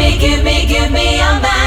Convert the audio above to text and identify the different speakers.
Speaker 1: me, give me, give me a man.